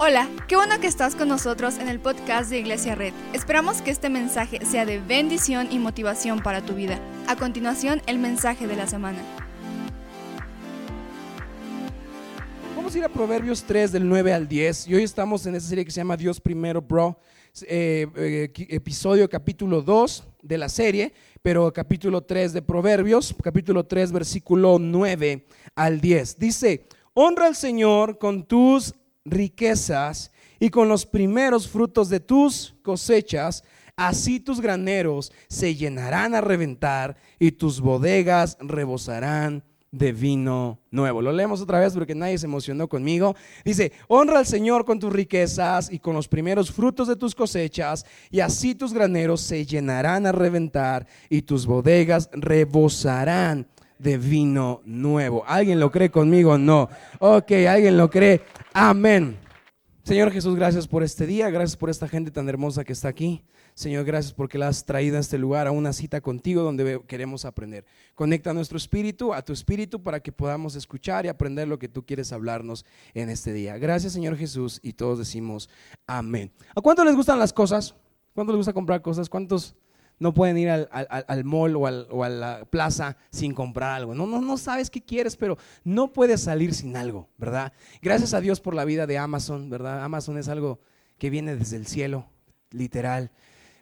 Hola, qué bueno que estás con nosotros en el podcast de Iglesia Red. Esperamos que este mensaje sea de bendición y motivación para tu vida. A continuación, el mensaje de la semana. Vamos a ir a Proverbios 3 del 9 al 10 y hoy estamos en esa serie que se llama Dios Primero, Bro. Eh, eh, episodio capítulo 2 de la serie, pero capítulo 3 de Proverbios, capítulo 3 versículo 9 al 10. Dice, honra al Señor con tus riquezas y con los primeros frutos de tus cosechas, así tus graneros se llenarán a reventar y tus bodegas rebosarán de vino nuevo. Lo leemos otra vez porque nadie se emocionó conmigo. Dice, honra al Señor con tus riquezas y con los primeros frutos de tus cosechas, y así tus graneros se llenarán a reventar y tus bodegas rebosarán de vino nuevo. ¿Alguien lo cree conmigo? No. Ok, ¿alguien lo cree? Amén. Señor Jesús, gracias por este día, gracias por esta gente tan hermosa que está aquí. Señor, gracias porque la has traído a este lugar, a una cita contigo donde queremos aprender. Conecta nuestro espíritu a tu espíritu para que podamos escuchar y aprender lo que tú quieres hablarnos en este día. Gracias, Señor Jesús, y todos decimos amén. ¿A cuánto les gustan las cosas? ¿Cuánto les gusta comprar cosas? ¿Cuántos no pueden ir al, al, mall o, o, a la plaza sin comprar algo. No, no, no sabes qué quieres, pero no puedes salir sin algo, ¿verdad? Gracias a Dios por la vida de Amazon, ¿verdad? Amazon es algo que viene desde el cielo, literal.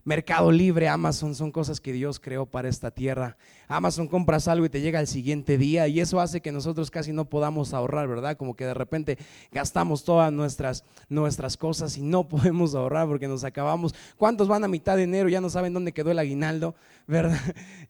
Mercado Libre, Amazon son cosas que Dios creó para esta tierra. Amazon compras algo y te llega al siguiente día y eso hace que nosotros casi no podamos ahorrar, ¿verdad? Como que de repente gastamos todas nuestras, nuestras cosas y no podemos ahorrar porque nos acabamos. ¿Cuántos van a mitad de enero? Ya no saben dónde quedó el aguinaldo, ¿verdad?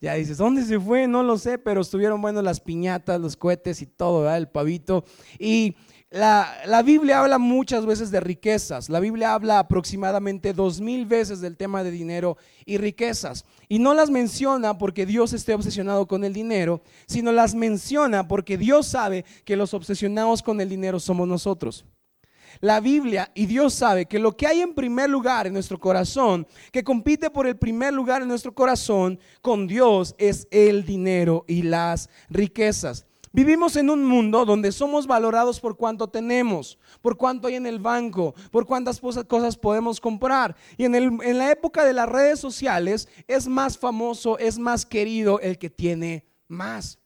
Ya dices, ¿dónde se fue? No lo sé, pero estuvieron buenos las piñatas, los cohetes y todo, ¿verdad? El pavito. Y la, Biblia habla muchas veces de riquezas. La Biblia habla aproximadamente dos mil veces del tema de dinero y riquezas. Y no las menciona porque Dios esté obsesionado con el dinero, sino las menciona porque Dios sabe que los obsesionados con el dinero somos nosotros. La Biblia y Dios sabe que lo que hay en primer lugar en nuestro corazón, que compite por el primer lugar en nuestro corazón con Dios, es el dinero y las riquezas. Vivimos en un mundo donde somos valorados por cuánto tenemos, por cuánto hay en el banco, por cuántas cosas podemos comprar. Y en, en, la época de las redes sociales es más famoso, es más querido el que tiene más.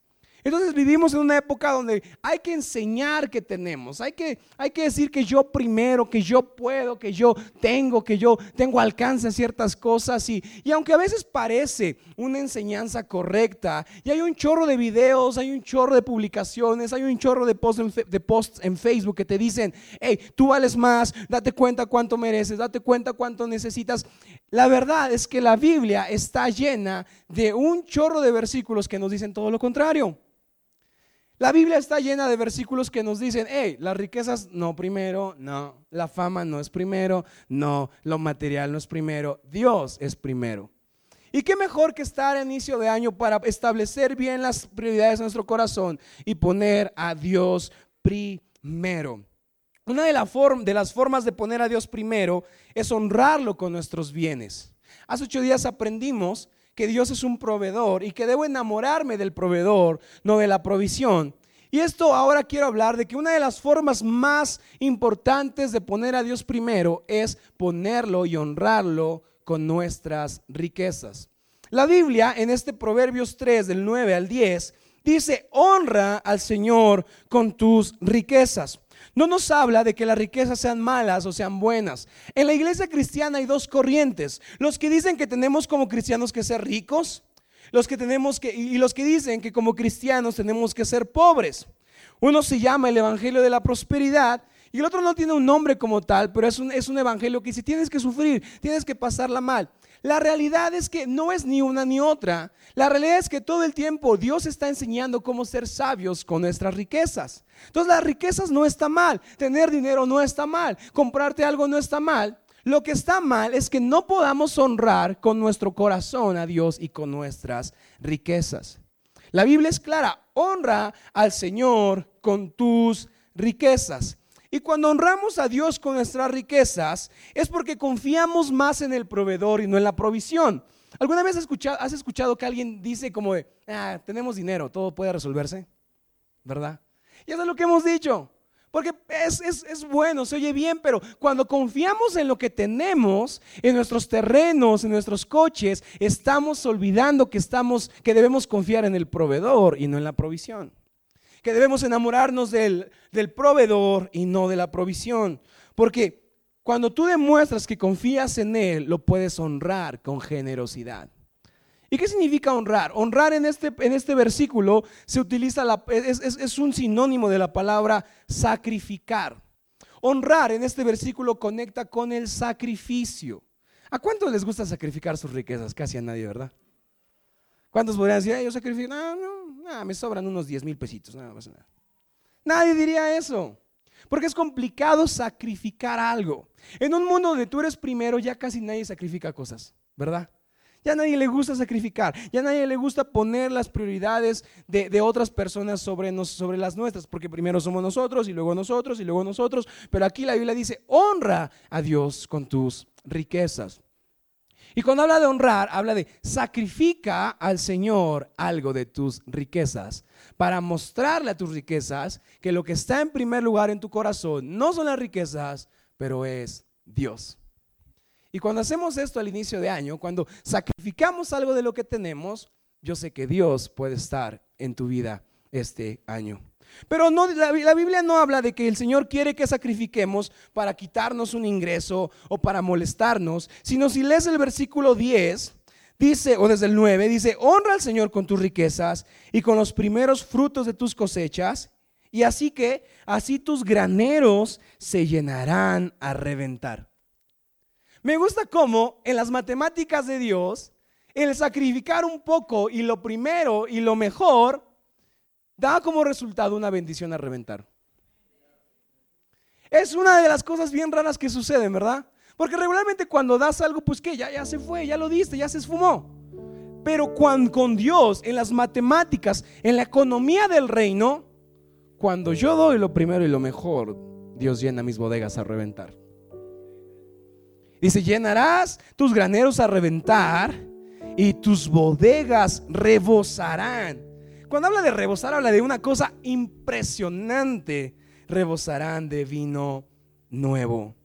Entonces vivimos en una época donde hay que enseñar que tenemos, hay que, hay que decir que yo primero, que yo puedo, que yo tengo, que yo tengo alcance a ciertas cosas. Y, y aunque a veces parece una enseñanza correcta, y hay un chorro de videos, hay un chorro de publicaciones, hay un chorro de posts en, de posts en Facebook que te dicen, hey, tú vales más, date cuenta cuánto mereces, date cuenta cuánto necesitas. La verdad es que la Biblia está llena de un chorro de versículos que nos dicen todo lo contrario. La Biblia está llena de versículos que nos dicen, hey, las riquezas no primero, no, la fama no es primero, no, lo material no es primero, Dios es primero. Y qué mejor que estar a inicio de año para establecer bien las prioridades de nuestro corazón y poner a Dios primero. Una de, las formas de poner a Dios primero es honrarlo con nuestros bienes. Hace ocho días aprendimos que Dios es un proveedor y que debo enamorarme del proveedor, no de la provisión. Y esto ahora quiero hablar de que una de las formas más importantes de poner a Dios primero es ponerlo y honrarlo con nuestras riquezas. La Biblia en este Proverbios 3 del 9 al 10 dice, honra al Señor con tus riquezas. No nos habla de que las riquezas sean malas o sean buenas. En la iglesia cristiana hay dos corrientes. Los que dicen que tenemos como cristianos que ser ricos, los que tenemos que y los que dicen que como cristianos tenemos que ser pobres. Uno se llama el evangelio de la prosperidad y el otro no tiene un nombre como tal, pero es un, es un evangelio que dice tienes que sufrir, tienes que pasarla mal. La realidad es que no es ni una ni otra. La realidad es que todo el tiempo Dios está enseñando cómo ser sabios con nuestras riquezas. Entonces las riquezas no está mal, tener dinero no está mal, comprarte algo no está mal. Lo que está mal es que no podamos honrar con nuestro corazón a Dios y con nuestras riquezas. La Biblia es clara, honra al Señor con tus riquezas. Y cuando honramos a Dios con nuestras riquezas, es porque confiamos más en el proveedor y no en la provisión. ¿Alguna vez has escuchado, has escuchado que alguien dice como ah, tenemos dinero, todo puede resolverse? ¿Verdad? Y eso es lo que hemos dicho. Porque es, es, bueno, se oye bien, pero cuando confiamos en lo que tenemos, en nuestros terrenos, en nuestros coches, estamos olvidando que, estamos, que debemos confiar en el proveedor y no en la provisión. Que debemos enamorarnos del, del proveedor y no de la provisión. Porque cuando tú demuestras que confías en Él, lo puedes honrar con generosidad. ¿Y qué significa honrar? Honrar en este, en este versículo se utiliza, la, es, es un sinónimo de la palabra sacrificar. Honrar en este versículo conecta con el sacrificio. ¿A cuántos les gusta sacrificar sus riquezas? Casi a nadie, ¿verdad? ¿Cuántos podrían decir, yo sacrifico? No, no, me sobran unos 10 mil pesitos, nada más nada. Nadie diría eso. Porque es complicado sacrificar algo. En un mundo donde tú eres primero, ya casi nadie sacrifica cosas, ¿verdad? Ya nadie le gusta sacrificar, ya nadie le gusta poner las prioridades de, otras personas sobre, sobre las nuestras, porque primero somos nosotros y luego nosotros y luego nosotros. Pero aquí la Biblia dice, honra a Dios con tus riquezas. Y cuando habla de honrar, habla de sacrifica al Señor algo de tus riquezas para mostrarle a tus riquezas que lo que está en primer lugar en tu corazón no son las riquezas, pero es Dios. Y cuando hacemos esto al inicio de año, cuando sacrificamos algo de lo que tenemos, yo sé que Dios puede estar en tu vida este año. Pero no, la, la, Biblia no habla de que el Señor quiere que sacrifiquemos para quitarnos un ingreso o para molestarnos, sino si lees el versículo 10, dice, o desde el 9, dice, honra al Señor con tus riquezas y con los primeros frutos de tus cosechas, y así que, así tus graneros se llenarán a reventar. Me gusta cómo en las matemáticas de Dios, el sacrificar un poco y lo primero y lo mejor, da como resultado una bendición a reventar. Es una de las cosas bien raras que suceden, ¿verdad? Porque regularmente cuando das algo, pues que ya, ya se fue, ya lo diste, ya se esfumó. Pero cuando, con Dios, en las matemáticas, en la economía del reino, cuando yo doy lo primero y lo mejor, Dios llena mis bodegas a reventar. Dice, llenarás tus graneros a reventar y tus bodegas rebosarán. Cuando habla de rebosar, habla de una cosa impresionante. Rebosarán de vino nuevo.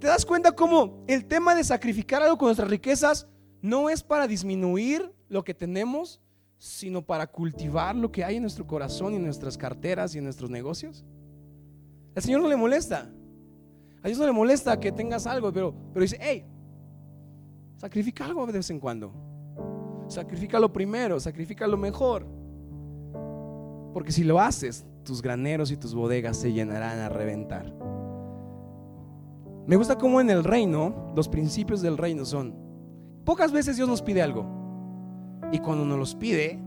¿Te das cuenta cómo el tema de sacrificar algo con nuestras riquezas no es para disminuir lo que tenemos, sino para cultivar lo que hay en nuestro corazón y en nuestras carteras y en nuestros negocios? Al Señor no le molesta. A Dios no le molesta que tengas algo, pero, pero dice, hey, sacrifica algo de vez en cuando. Sacrifica lo primero, sacrifica lo mejor. Porque si lo haces, tus graneros y tus bodegas se llenarán a reventar. Me gusta cómo en el reino, los principios del reino son, pocas veces Dios nos pide algo. Y cuando nos los pide,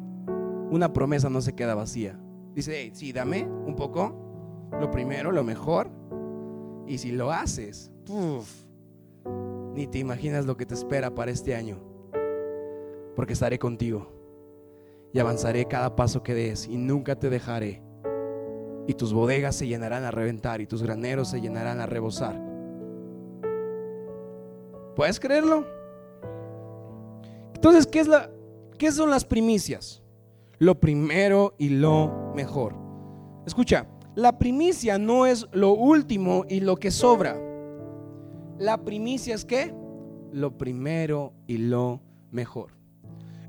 una promesa no se queda vacía. Dice, hey, sí, dame un poco, lo primero, lo mejor, y si lo haces, ni te imaginas lo que te espera para este año. Porque estaré contigo y avanzaré cada paso que des y nunca te dejaré. Y tus bodegas se llenarán a reventar y tus graneros se llenarán a rebosar. ¿Puedes creerlo? Entonces, ¿qué, es la, ¿qué son las primicias? Lo primero y lo mejor. Escucha, la primicia no es lo último y lo que sobra. La primicia es qué? Lo primero y lo mejor.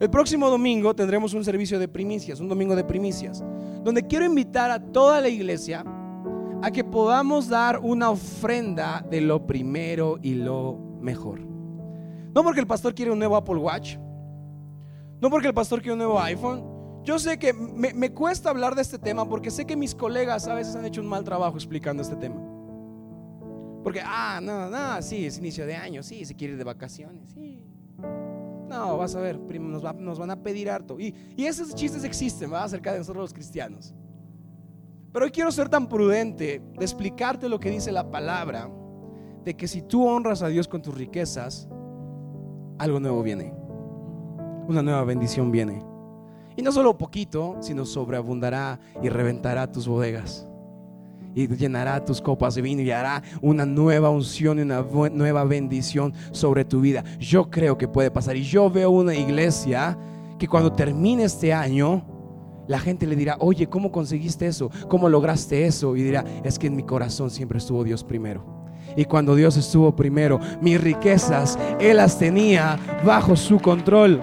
El próximo domingo tendremos un servicio de primicias, un domingo de primicias, donde quiero invitar a toda la iglesia a que podamos dar una ofrenda de lo primero y lo mejor. No porque el pastor quiere un nuevo Apple Watch, no porque el pastor quiere un nuevo iPhone, yo sé que me, cuesta hablar de este tema porque sé que mis colegas a veces han hecho un mal trabajo explicando este tema. Porque, ah, no, no, sí, es inicio de año, sí, se quiere ir de vacaciones, sí. No, vas a ver, nos, nos van a pedir harto. Y, y esos chistes existen, va acerca de nosotros los cristianos. Pero hoy quiero ser tan prudente de explicarte lo que dice la palabra, de que si tú honras a Dios con tus riquezas, algo nuevo viene. Una nueva bendición viene. Y no solo poquito, sino sobreabundará y reventará tus bodegas. Y llenará tus copas de vino y hará una nueva unción y una nueva bendición sobre tu vida. Yo creo que puede pasar. Y yo veo una iglesia que cuando termine este año, la gente le dirá, oye, ¿cómo conseguiste eso? ¿Cómo lograste eso? Y dirá, es que en mi corazón siempre estuvo Dios primero. Y cuando Dios estuvo primero, mis riquezas, Él las tenía bajo su control.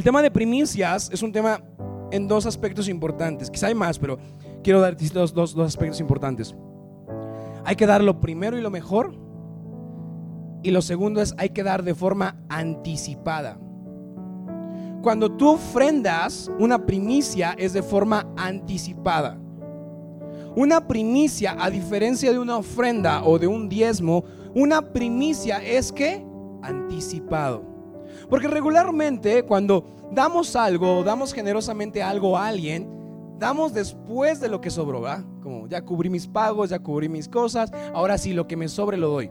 El tema de primicias es un tema en dos aspectos importantes. Quizá hay más, pero quiero dar dos, dos, dos aspectos importantes. Hay que dar lo primero y lo mejor. Y lo segundo es, hay que dar de forma anticipada. Cuando tú ofrendas, una primicia es de forma anticipada. Una primicia, a diferencia de una ofrenda o de un diezmo, una primicia es que anticipado. Porque regularmente cuando damos algo, damos generosamente algo a alguien, damos después de lo que sobró, ¿va? Como ya cubrí mis pagos, ya cubrí mis cosas, ahora sí lo que me sobre lo doy.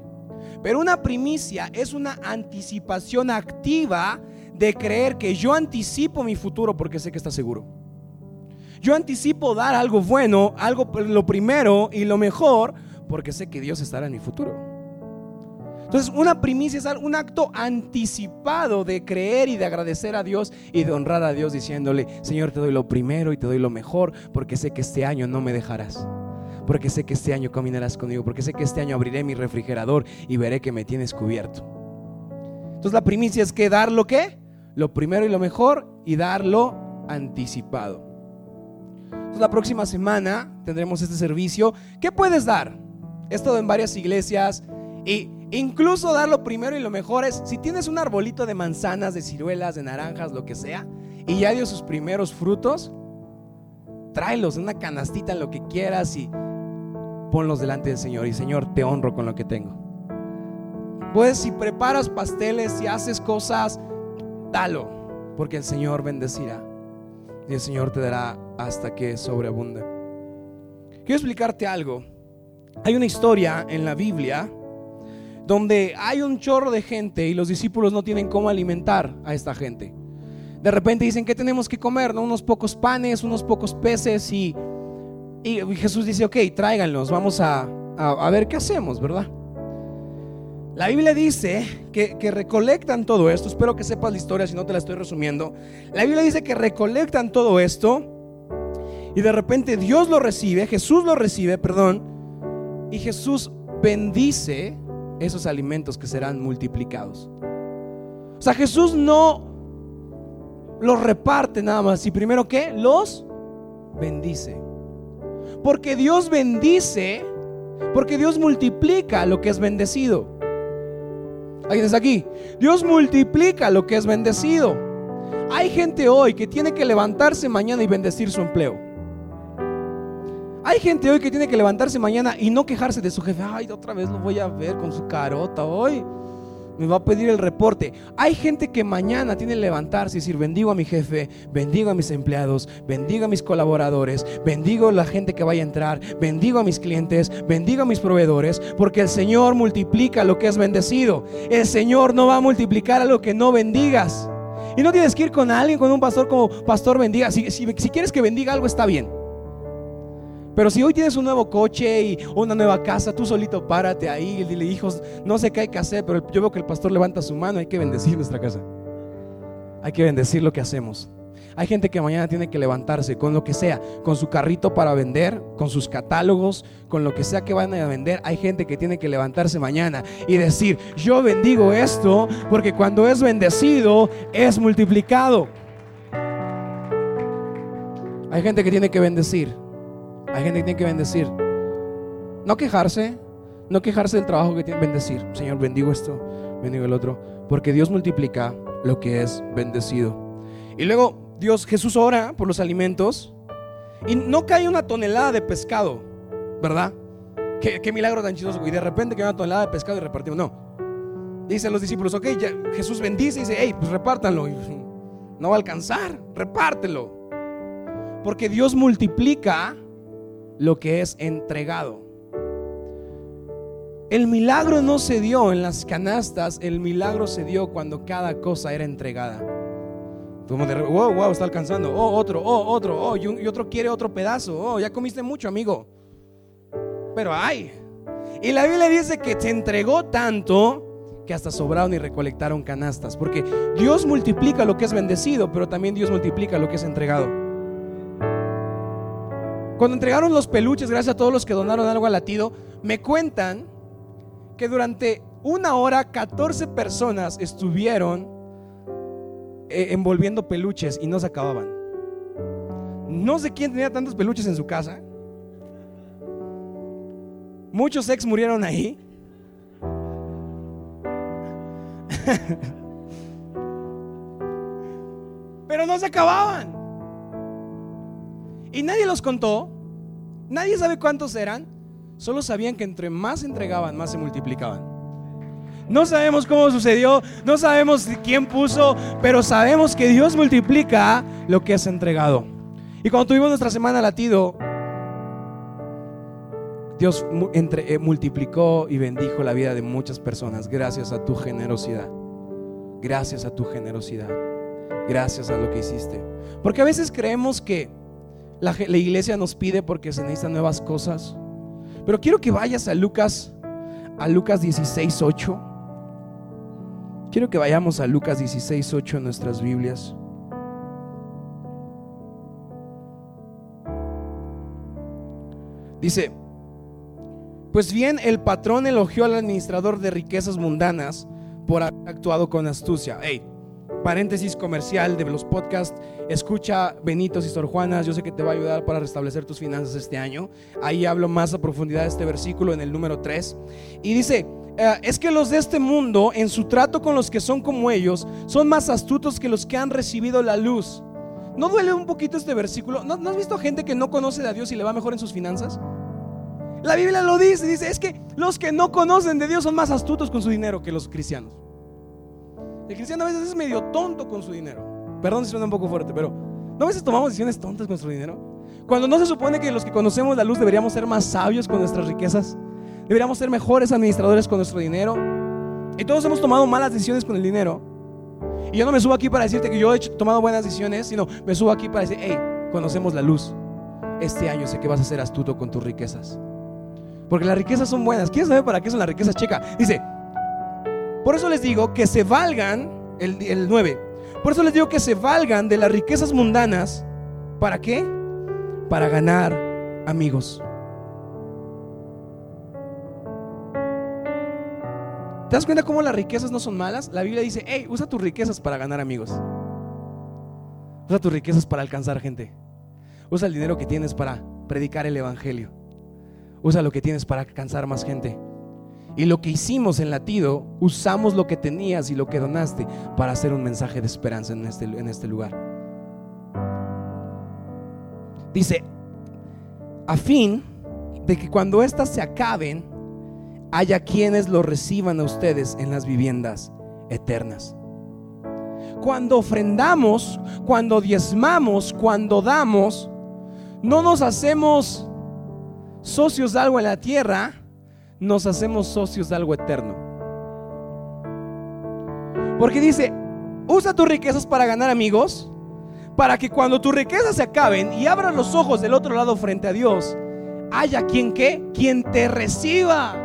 Pero una primicia es una anticipación activa de creer que yo anticipo mi futuro porque sé que está seguro. Yo anticipo dar algo bueno, algo lo primero y lo mejor porque sé que Dios estará en mi futuro. Entonces, una primicia es un acto anticipado de creer y de agradecer a Dios y de honrar a Dios diciéndole, Señor, te doy lo primero y te doy lo mejor porque sé que este año no me dejarás. Porque sé que este año caminarás conmigo, porque sé que este año abriré mi refrigerador y veré que me tienes cubierto. Entonces la primicia es que dar lo que? Lo primero y lo mejor y darlo anticipado. Entonces la próxima semana tendremos este servicio. ¿Qué puedes dar? He estado en varias iglesias y Incluso dar lo primero y lo mejor es, si tienes un arbolito de manzanas, de ciruelas, de naranjas, lo que sea, y ya dio sus primeros frutos, tráelos en una canastita, lo que quieras y ponlos delante del Señor. Y Señor, te honro con lo que tengo. Pues si preparas pasteles, si haces cosas, dalo, porque el Señor bendecirá. Y el Señor te dará hasta que sobreabunde. Quiero explicarte algo. Hay una historia en la Biblia donde hay un chorro de gente y los discípulos no tienen cómo alimentar a esta gente. De repente dicen, ¿qué tenemos que comer? ¿No? Unos pocos panes, unos pocos peces y, Jesús dice, ok, tráiganlos, vamos a, a, ver qué hacemos, ¿verdad? La Biblia dice que, que, recolectan todo esto. Espero que sepas la historia, si no te la estoy resumiendo. La Biblia dice que recolectan todo esto y de repente Dios lo recibe, Jesús lo recibe, perdón, y Jesús bendice esos alimentos que serán multiplicados. O sea, Jesús no los reparte nada más. Y primero que los bendice. Porque Dios bendice, porque Dios multiplica lo que es bendecido. ¿Alguien está aquí? Dios multiplica lo que es bendecido. Hay gente hoy que tiene que levantarse mañana y bendecir su empleo. Hay gente hoy que tiene que levantarse mañana y no quejarse de su jefe. Ay, otra vez lo voy a ver con su carota hoy. Me va a pedir el reporte. Hay gente que mañana tiene que levantarse y decir, bendigo a mi jefe, bendigo a mis empleados, bendigo a mis colaboradores, bendigo a la gente que vaya a entrar, bendigo a mis clientes, bendigo a mis proveedores, porque el Señor multiplica lo que es bendecido. El Señor no va a multiplicar a lo que no bendigas. Y no tienes que ir con alguien, con un pastor como pastor bendiga. Si, si quieres que bendiga algo, está bien. Pero si hoy tienes un nuevo coche y una nueva casa, tú solito párate ahí y dile, hijos, no sé qué hay que hacer, pero yo veo que el pastor levanta su mano, hay que bendecir nuestra casa. Hay que bendecir lo que hacemos. Hay gente que mañana tiene que levantarse con lo que sea, con su carrito para vender, con sus catálogos, con lo que sea que van a vender. Hay gente que tiene que levantarse mañana y decir, yo bendigo esto porque cuando es bendecido es multiplicado. Hay gente que tiene que bendecir. Hay gente que tiene que bendecir. No quejarse, no quejarse del trabajo que tiene bendecir. Señor, bendigo esto, bendigo el otro. Porque Dios multiplica lo que es bendecido. Y luego Dios, Jesús ora por los alimentos. Y no cae una tonelada de pescado, ¿verdad? Qué, milagro tan chistoso. Y de repente cae una tonelada de pescado y repartimos. No. Dicen los discípulos, ok, Jesús bendice y dice, hey, pues repártanlo. No va a alcanzar, repártelo. Porque Dios multiplica lo que es entregado. El milagro no se dio en las canastas, el milagro se dio cuando cada cosa era entregada. Wow, wow, está alcanzando. Oh, otro, oh, otro, oh, y, otro quiere otro pedazo. Oh, ya comiste mucho, amigo. Pero hay. Y la Biblia dice que se entregó tanto que hasta sobraron y recolectaron canastas. Porque Dios multiplica lo que es bendecido, pero también Dios multiplica lo que es entregado. Cuando entregaron los peluches, gracias a todos los que donaron algo al latido, me cuentan que durante una hora 14 personas estuvieron eh, envolviendo peluches y no se acababan. No sé quién tenía tantos peluches en su casa. Muchos ex murieron ahí. Pero no se acababan. Y nadie los contó. Nadie sabe cuántos eran. Solo sabían que entre más entregaban, más se multiplicaban. No sabemos cómo sucedió, no sabemos quién puso, pero sabemos que Dios multiplica lo que es entregado. Y cuando tuvimos nuestra semana latido, Dios entre, eh, multiplicó y bendijo la vida de muchas personas gracias a tu generosidad. Gracias a tu generosidad. Gracias a lo que hiciste. Porque a veces creemos que la, iglesia nos pide porque se necesitan nuevas cosas. Pero quiero que vayas a Lucas, a Lucas 16, 8. Quiero que vayamos a Lucas 16, 8 en nuestras Biblias. Dice, pues bien, el patrón elogió al administrador de riquezas mundanas por haber actuado con astucia. Hey, paréntesis comercial de los podcasts, escucha Benitos y Sor Juanas, yo sé que te va a ayudar para restablecer tus finanzas este año. Ahí hablo más a profundidad de este versículo en el número 3. Y dice, eh, es que los de este mundo, en su trato con los que son como ellos, son más astutos que los que han recibido la luz. ¿No duele un poquito este versículo? ¿No, ¿No has visto gente que no conoce a Dios y le va mejor en sus finanzas? La Biblia lo dice, dice, es que los que no conocen de Dios son más astutos con su dinero que los cristianos. El cristiano a veces es medio tonto con su dinero. Perdón si suena un poco fuerte, pero ¿no a veces tomamos decisiones tontas con nuestro dinero? Cuando no se supone que los que conocemos la luz deberíamos ser más sabios con nuestras riquezas, deberíamos ser mejores administradores con nuestro dinero. Y todos hemos tomado malas decisiones con el dinero. Y yo no me subo aquí para decirte que yo he tomado buenas decisiones, sino me subo aquí para decir, hey, conocemos la luz. Este año sé que vas a ser astuto con tus riquezas. Porque las riquezas son buenas. ¿Quieres saber para qué son las riquezas? Checa. Dice, por eso les digo que se valgan, el, el 9, por eso les digo que se valgan de las riquezas mundanas. ¿Para qué? Para ganar amigos. ¿Te das cuenta cómo las riquezas no son malas? La Biblia dice, hey, usa tus riquezas para ganar amigos. Usa tus riquezas para alcanzar gente. Usa el dinero que tienes para predicar el Evangelio. Usa lo que tienes para alcanzar más gente. Y lo que hicimos en latido, usamos lo que tenías y lo que donaste para hacer un mensaje de esperanza en este, en este lugar. Dice, a fin de que cuando éstas se acaben, haya quienes lo reciban a ustedes en las viviendas eternas. Cuando ofrendamos, cuando diezmamos, cuando damos, no nos hacemos socios de algo en la tierra, nos hacemos socios de algo eterno. Porque dice, usa tus riquezas para ganar amigos, para que cuando tus riquezas se acaben y abran los ojos del otro lado frente a Dios, haya quien que, quien te reciba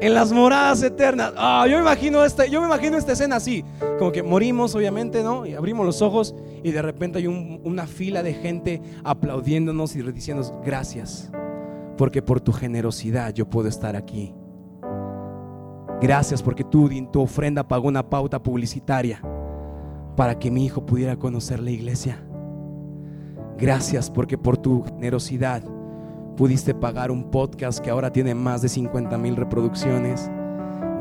en las moradas eternas. Ah, yo me imagino esta, yo me imagino esta escena así, como que morimos obviamente, ¿no? Y abrimos los ojos y de repente hay una fila de gente aplaudiéndonos y diciéndonos gracias, porque por tu generosidad yo puedo estar aquí. Gracias porque tú en tu ofrenda pagó una pauta publicitaria para que mi hijo pudiera conocer la iglesia. Gracias porque por tu generosidad pudiste pagar un podcast que ahora tiene más de 50 mil reproducciones.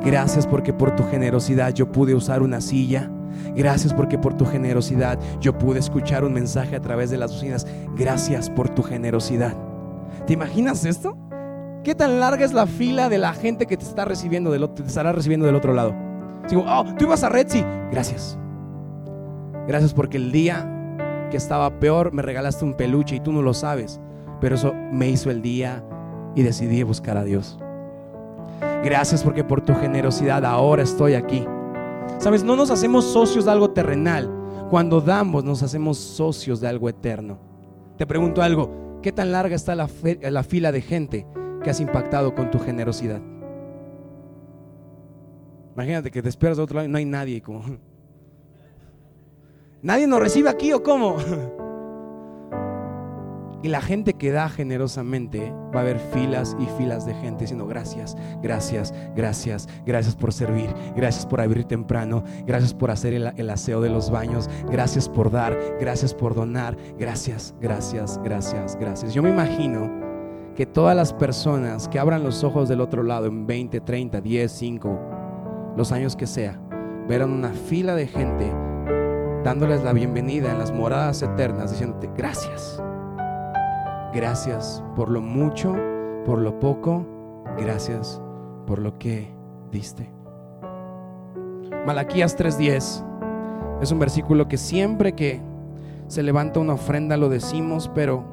Gracias porque por tu generosidad yo pude usar una silla. Gracias porque por tu generosidad yo pude escuchar un mensaje a través de las bocinas. Gracias por tu generosidad. ¿Te imaginas esto? ¿Qué tan larga es la fila de la gente que te está recibiendo del te estará recibiendo del otro lado? Digo, oh, tú ibas a Red. Gracias. Gracias porque el día que estaba peor me regalaste un peluche y tú no lo sabes pero eso me hizo el día y decidí buscar a Dios. Gracias porque por tu generosidad ahora estoy aquí. Sabes, no nos hacemos socios de algo terrenal. Cuando damos nos hacemos socios de algo eterno. Te pregunto algo, ¿qué tan larga está la, la fila de gente que has impactado con tu generosidad? Imagínate que te esperas de otro lado y no hay nadie. Como, ¿Nadie nos recibe aquí o cómo? Y la gente que da generosamente va a haber filas y filas de gente diciendo gracias, gracias, gracias, gracias por servir, gracias por abrir temprano, gracias por hacer el, aseo de los baños, gracias por dar, gracias por donar, gracias, gracias, gracias, gracias. Yo me imagino que todas las personas que abran los ojos del otro lado en 20, 30, 10, 5, los años que sea, verán una fila de gente dándoles la bienvenida en las moradas eternas, diciéndote gracias Gracias por lo mucho, por lo poco. Gracias por lo que diste. Malaquías 3:10 es un versículo que siempre que se levanta una ofrenda lo decimos, pero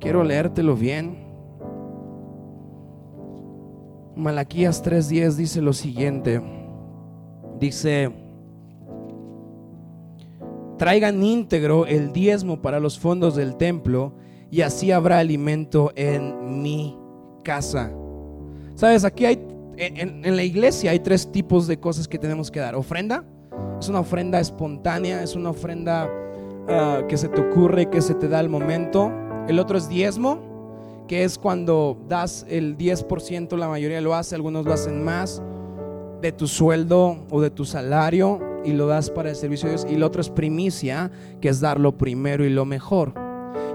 quiero leértelo bien. Malaquías 3:10 dice lo siguiente. Dice, traigan íntegro el diezmo para los fondos del templo y así habrá alimento en mi casa. Sabes, aquí hay, en, la iglesia hay tres tipos de cosas que tenemos que dar. Ofrenda, es una ofrenda espontánea, es una ofrenda ah, que se te ocurre, que se te da al momento. El otro es diezmo, que es cuando das el 10%, la mayoría lo hace, algunos lo hacen más, de tu sueldo o de tu salario y lo das para el servicio de Dios. Y el otro es primicia, que es dar lo primero y lo mejor.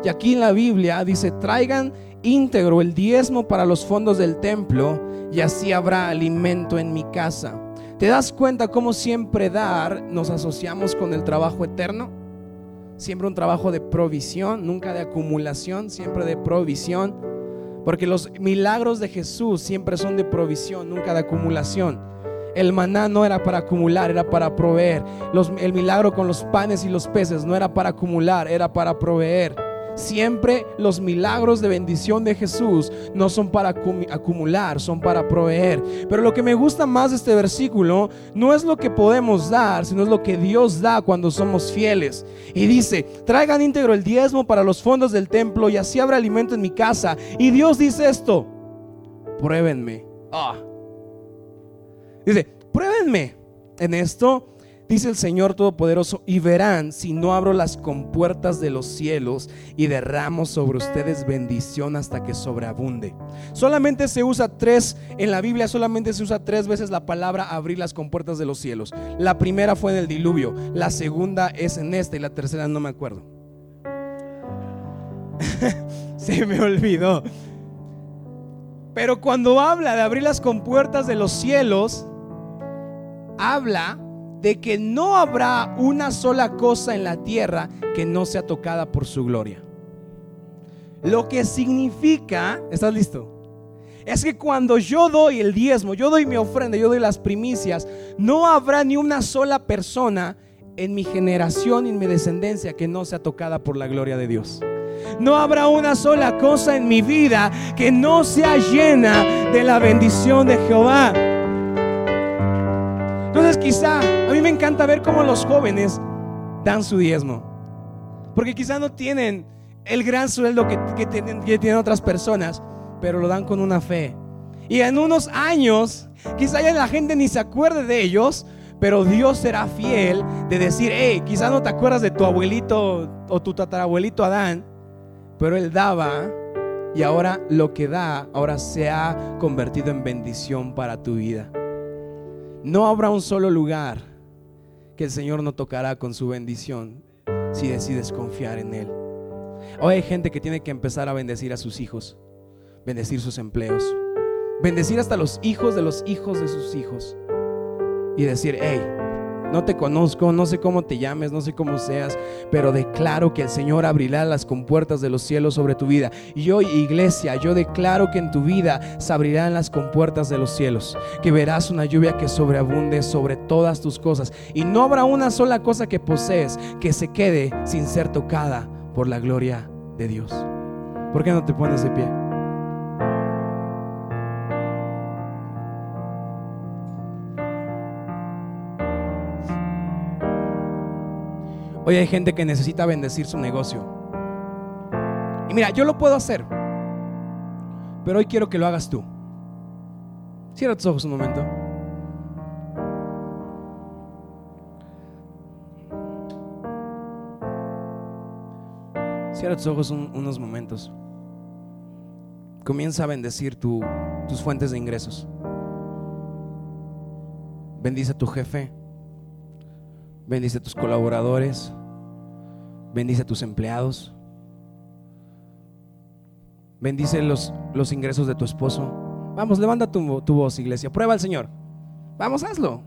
Y aquí en la Biblia dice, traigan íntegro el diezmo para los fondos del templo y así habrá alimento en mi casa. ¿Te das cuenta cómo siempre dar nos asociamos con el trabajo eterno? Siempre un trabajo de provisión, nunca de acumulación, siempre de provisión. Porque los milagros de Jesús siempre son de provisión, nunca de acumulación. El maná no era para acumular, era para proveer. el milagro con los panes y los peces no era para acumular, era para proveer. Siempre los milagros de bendición de Jesús no son para acumular, son para proveer. Pero lo que me gusta más de este versículo no es lo que podemos dar, sino es lo que Dios da cuando somos fieles. Y dice, traigan íntegro el diezmo para los fondos del templo y así habrá alimento en mi casa. Y Dios dice esto, pruébenme. Ah. Dice, pruébenme en esto Dice el Señor Todopoderoso, y verán si no abro las compuertas de los cielos y derramo sobre ustedes bendición hasta que sobreabunde. Solamente se usa tres, en la Biblia solamente se usa tres veces la palabra abrir las compuertas de los cielos. La primera fue en el diluvio, la segunda es en esta y la tercera no me acuerdo. se me olvidó. Pero cuando habla de abrir las compuertas de los cielos, habla de que no habrá una sola cosa en la tierra que no sea tocada por su gloria. Lo que significa, ¿estás listo? Es que cuando yo doy el diezmo, yo doy mi ofrenda, yo doy las primicias, no habrá ni una sola persona en mi generación y en mi descendencia que no sea tocada por la gloria de Dios. No habrá una sola cosa en mi vida que no sea llena de la bendición de Jehová. Entonces quizá a mí me encanta ver cómo los jóvenes dan su diezmo. Porque quizá no tienen el gran sueldo que, tienen, otras personas, pero lo dan con una fe. Y en unos años, quizá ya la gente ni se acuerde de ellos, pero Dios será fiel de decir, hey, quizá no te acuerdas de tu abuelito o tu tatarabuelito Adán, pero él daba y ahora lo que da, ahora se ha convertido en bendición para tu vida. No habrá un solo lugar que el Señor no tocará con su bendición si decides confiar en Él. Hoy hay gente que tiene que empezar a bendecir a sus hijos, bendecir sus empleos, bendecir hasta los hijos de los hijos de sus hijos y decir, hey, no te conozco, no sé cómo te llames, no sé cómo seas, pero declaro que el Señor abrirá las compuertas de los cielos sobre tu vida. Y hoy, iglesia, yo declaro que en tu vida se abrirán las compuertas de los cielos, que verás una lluvia que sobreabunde sobre todas tus cosas. Y no habrá una sola cosa que posees que se quede sin ser tocada por la gloria de Dios. ¿Por qué no te pones de pie? Hoy hay gente que necesita bendecir su negocio. Y mira, yo lo puedo hacer, pero hoy quiero que lo hagas tú. Cierra tus ojos un momento. Cierra tus ojos un, unos momentos. Comienza a bendecir tus fuentes de ingresos. Bendice a tu jefe. Bendice a tus colaboradores. Bendice a tus empleados. Bendice los, los ingresos de tu esposo. Vamos, levanta tu, tu voz, iglesia. Prueba al Señor. Vamos, hazlo.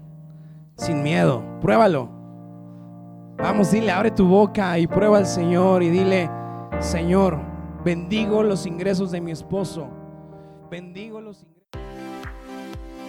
Sin miedo. Pruébalo. Vamos, dile, abre tu boca y prueba al Señor y dile, Señor, bendigo los ingresos de mi esposo. Bendigo los ingresos.